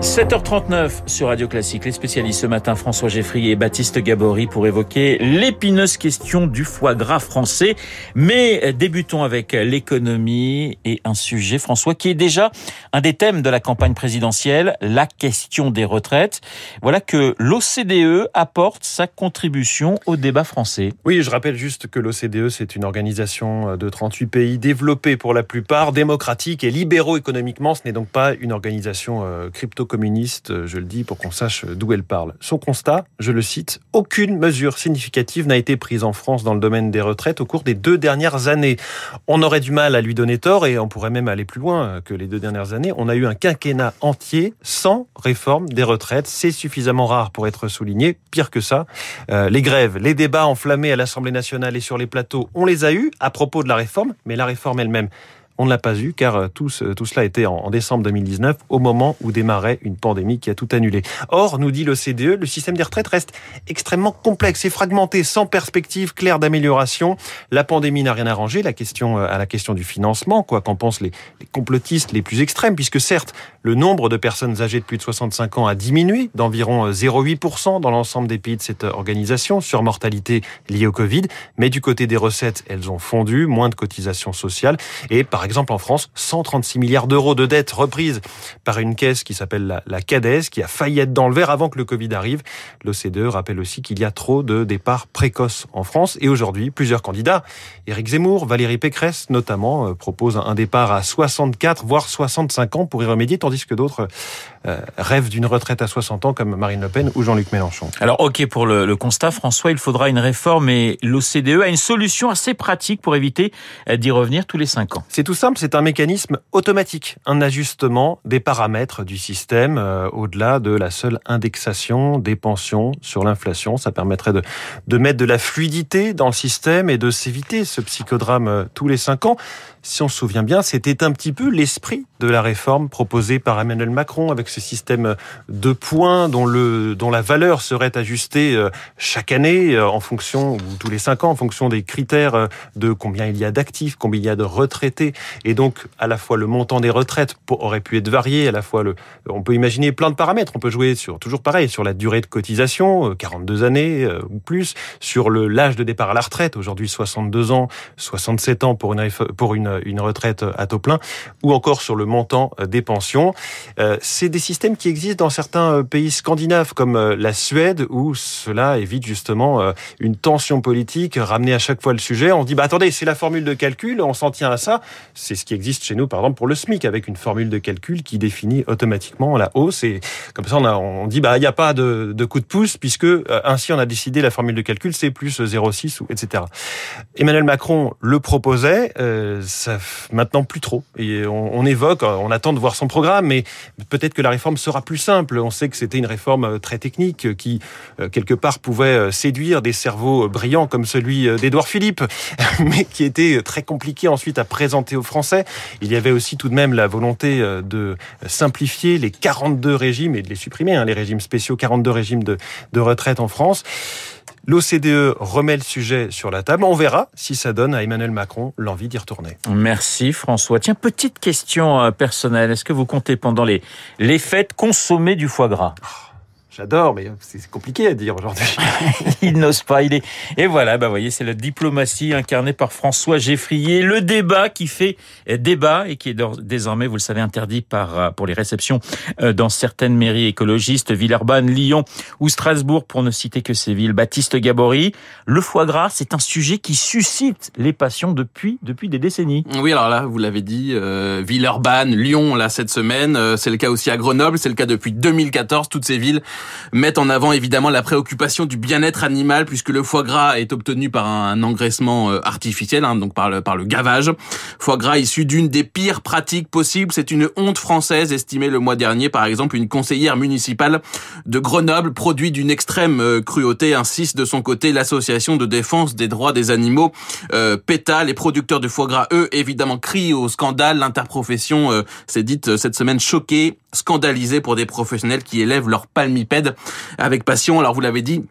7h39 sur Radio Classique. Les spécialistes ce matin, François Geffry et Baptiste Gabory pour évoquer l'épineuse question du foie gras français. Mais débutons avec l'économie et un sujet, François, qui est déjà un des thèmes de la campagne présidentielle, la question des retraites. Voilà que l'OCDE apporte sa contribution au débat français. Oui, je rappelle juste que l'OCDE, c'est une organisation de 38 pays développés pour la plupart, démocratiques et libéraux économiquement. Ce n'est donc pas une organisation euh, crypto communiste, je le dis pour qu'on sache d'où elle parle. Son constat, je le cite, aucune mesure significative n'a été prise en France dans le domaine des retraites au cours des deux dernières années. On aurait du mal à lui donner tort et on pourrait même aller plus loin que les deux dernières années. On a eu un quinquennat entier sans réforme des retraites. C'est suffisamment rare pour être souligné. Pire que ça, euh, les grèves, les débats enflammés à l'Assemblée nationale et sur les plateaux, on les a eus à propos de la réforme, mais la réforme elle-même, on ne l'a pas eu car euh, tout, tout cela était en, décembre 2019 au moment où démarrait une pandémie qui a tout annulé. Or, nous dit l'OCDE, le système des retraites reste extrêmement complexe et fragmenté, sans perspective claire d'amélioration. La pandémie n'a rien arrangé. La question euh, à la question du financement, quoi qu'en pensent les, complotistes les plus extrêmes, puisque certes, le nombre de personnes âgées de plus de 65 ans a diminué d'environ 0,8% euh, dans l'ensemble des pays de cette organisation sur mortalité liée au Covid, mais du côté des recettes, elles ont fondu, moins de cotisations sociales et exemple en France, 136 milliards d'euros de dettes reprises par une caisse qui s'appelle la, la CADES, qui a failli être dans le vert avant que le Covid arrive. L'OCDE rappelle aussi qu'il y a trop de départs précoces en France. Et aujourd'hui, plusieurs candidats, Éric Zemmour, Valérie Pécresse notamment, euh, proposent un départ à 64, voire 65 ans pour y remédier, tandis que d'autres euh, rêvent d'une retraite à 60 ans comme Marine Le Pen ou Jean-Luc Mélenchon. Alors ok pour le, le, constat, François, il faudra une réforme et l'OCDE a une solution assez pratique pour éviter euh, d'y revenir tous les 5 ans. C'est tout simple, c'est un mécanisme automatique, un ajustement des paramètres du système euh, au-delà de la seule indexation des pensions sur l'inflation. Ça permettrait de, de mettre de la fluidité dans le système et de s'éviter ce psychodrame euh, tous les cinq ans. Si on se souvient bien, c'était un petit peu l'esprit de la réforme proposée par Emmanuel Macron avec ce système de points dont, le, dont la valeur serait ajustée euh, chaque année en fonction, ou tous les cinq ans, en fonction des critères de combien il y a d'actifs, combien il y a de retraités et donc à la fois le montant des retraites aurait pu être varié, à la fois le, on peut imaginer plein de paramètres. On peut jouer sur toujours pareil sur la durée de cotisation, 42 euh, années euh, ou plus, sur l'âge de départ à la retraite, aujourd'hui 62 ans, 67 ans pour une pour une, une retraite à taux plein, ou encore sur le montant euh, des pensions. C'est des systèmes qui existent dans certains pays scandinaves comme la Suède où cela évite justement une tension politique, ramener à chaque fois le sujet. On dit bah attendez, c'est la formule de calcul, on s'en tient à ça. C'est ce qui existe chez nous, par exemple, pour le SMIC, avec une formule de calcul qui définit automatiquement la hausse. Et comme ça, on, a, on dit, bah, il n'y a pas de, de, coup de pouce, puisque euh, ainsi, on a décidé la formule de calcul, c'est plus 0,6 ou etc. Emmanuel Macron le proposait, euh, ça maintenant plus trop. Et on, on, évoque, on attend de voir son programme, mais peut-être que la réforme sera plus simple. On sait que c'était une réforme euh, très technique qui, quelque part, pouvait séduire des cerveaux brillants comme celui d'Édouard Philippe, mais qui était très compliqué ensuite à présenter aux Français. Il y avait aussi tout de même la volonté euh, de simplifier les 42 régimes et de les supprimer, hein, les régimes spéciaux, 42 régimes de, retraite en France. L'OCDE remet le sujet sur la table. On verra si ça donne à Emmanuel Macron l'envie d'y retourner. Merci François. Tiens, petite question euh, personnelle. Est-ce que vous comptez pendant les, les fêtes consommer du foie gras? J'adore, mais c'est compliqué à dire aujourd'hui. il n'ose pas. Il est. Et voilà, bah voyez, c'est la diplomatie incarnée par François Geffrier, le débat qui fait débat et qui est désormais, vous le savez, interdit par euh, pour les réceptions euh, dans certaines mairies écologistes, Villeurbanne, Lyon ou Strasbourg, pour ne citer que ces villes. Baptiste Gabory, le foie gras, c'est un sujet qui suscite les passions depuis depuis des décennies. Oui, alors là, vous l'avez dit, euh, Villeurbanne, Lyon, là cette semaine, euh, c'est le cas aussi à Grenoble, c'est le cas depuis 2014. Toutes ces villes mettent en avant évidemment la préoccupation du bien-être animal puisque le foie gras est obtenu par un engraissement euh, artificiel, hein, donc par le, par le gavage. Foie gras issu d'une des pires pratiques possibles. C'est une honte française, estimée le mois dernier par exemple une conseillère municipale de Grenoble, produit d'une extrême euh, cruauté, insiste de son côté l'association de défense des droits des animaux euh, PETA. Les producteurs de foie gras, eux, évidemment, crient au scandale. L'interprofession euh, s'est dite cette semaine choquée, scandalisée pour des professionnels qui élèvent leur palmipède avec passion. Alors vous l'avez dit,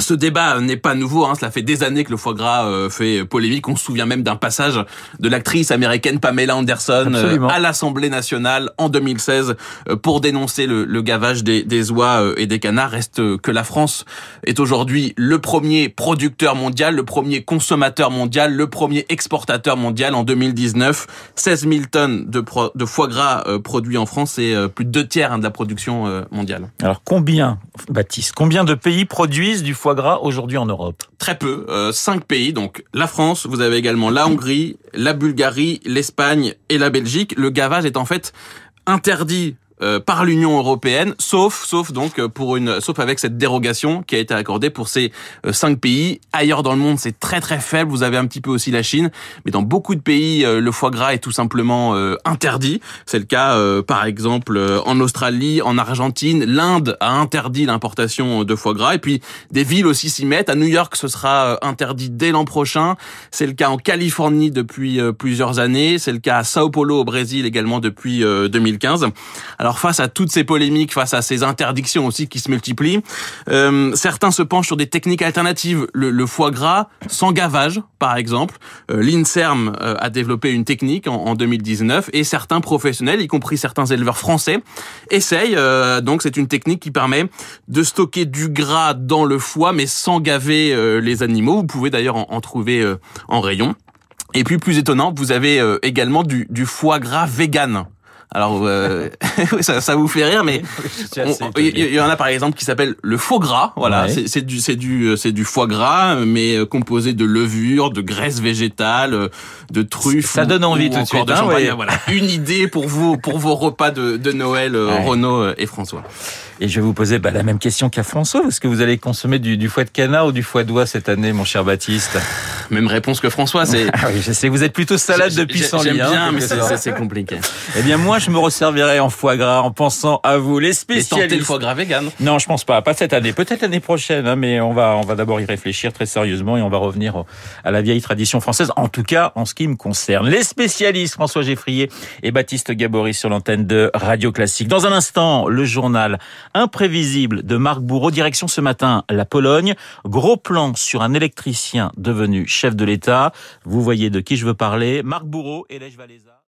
ce débat n'est pas nouveau, hein, cela fait des années que le foie gras euh, fait polémique. On se souvient même d'un passage de l'actrice américaine Pamela Anderson euh, à l'Assemblée nationale en 2016 euh, pour dénoncer le, le gavage des, des, oies et des canards. Reste que la France est aujourd'hui le premier producteur mondial, le premier consommateur mondial, le premier exportateur mondial en 2019. 16 000 tonnes de, de foie gras produits en France et plus de deux tiers hein, de la production mondiale. Alors combien, Baptiste, combien de pays produisent du foie aujourd'hui en Europe Très peu, euh, cinq pays, donc la France, vous avez également la Hongrie, la Bulgarie, l'Espagne et la Belgique. Le gavage est en fait interdit euh, par l'Union européenne, sauf, sauf donc euh, pour une, sauf avec cette dérogation qui a été accordée pour ces euh, cinq pays. Ailleurs dans le monde, c'est très très faible. Vous avez un petit peu aussi la Chine, mais dans beaucoup de pays, le foie gras est tout simplement interdit. C'est le cas, par exemple, en Australie, en Argentine. L'Inde a interdit l'importation de foie gras, et puis des villes aussi s'y mettent. À New York, ce sera interdit dès l'an prochain. C'est le cas en Californie depuis plusieurs années. C'est le cas à Sao Paulo au Brésil également depuis 2015. Alors alors face à toutes ces polémiques, face à ces interdictions aussi qui se multiplient, euh, certains se penchent sur des techniques alternatives. Le, foie gras sans gavage, par exemple. Euh, L'INSERM euh, a développé une technique en, 2019 et certains professionnels, y compris certains éleveurs français, essayent. donc c'est une technique qui permet de stocker du gras dans le foie mais sans gaver les animaux. Vous pouvez d'ailleurs en, en, trouver en rayon. Et puis plus étonnant, vous avez également du, du foie gras vegan. Alors, euh, ça, ça, vous fait rire, mais il y, en a par exemple qui s'appelle le faux gras. Voilà, c'est du c'est du c'est du foie gras, mais euh, composé de levure, de graisse végétale, euh, de truffes. Ça donne envie tout de suite. Hein, Voilà, une idée pour vous pour vos repas de, de Noël, Renaud et François. Et je vais vous poser bah, la même question qu'à François. Est-ce que vous allez consommer du, du foie de canard ou du foie d'oie cette année, mon cher Baptiste? Même réponse que François. C'est. Ah oui, je sais. Vous êtes plutôt salade de pissenlit. J'aime bien, hein, mais c'est compliqué. Eh bien, moi, je me resservirai en foie gras en pensant à vous, les spécialistes. le foie gras vegan Non, je pense pas. Pas cette année. Peut-être l'année prochaine, hein, mais on va, on va d'abord y réfléchir très sérieusement et on va revenir à la vieille tradition française. En tout cas, en ce qui me concerne. Les spécialistes, François Geffrier et Baptiste Gabory sur l'antenne de Radio Classique. Dans un instant, le journal imprévisible de Marc Bourreau. Direction ce matin la Pologne. Gros plan sur un électricien devenu chef de l'État. Vous voyez de qui je veux parler. Marc Bourreau et Lèche Valéza.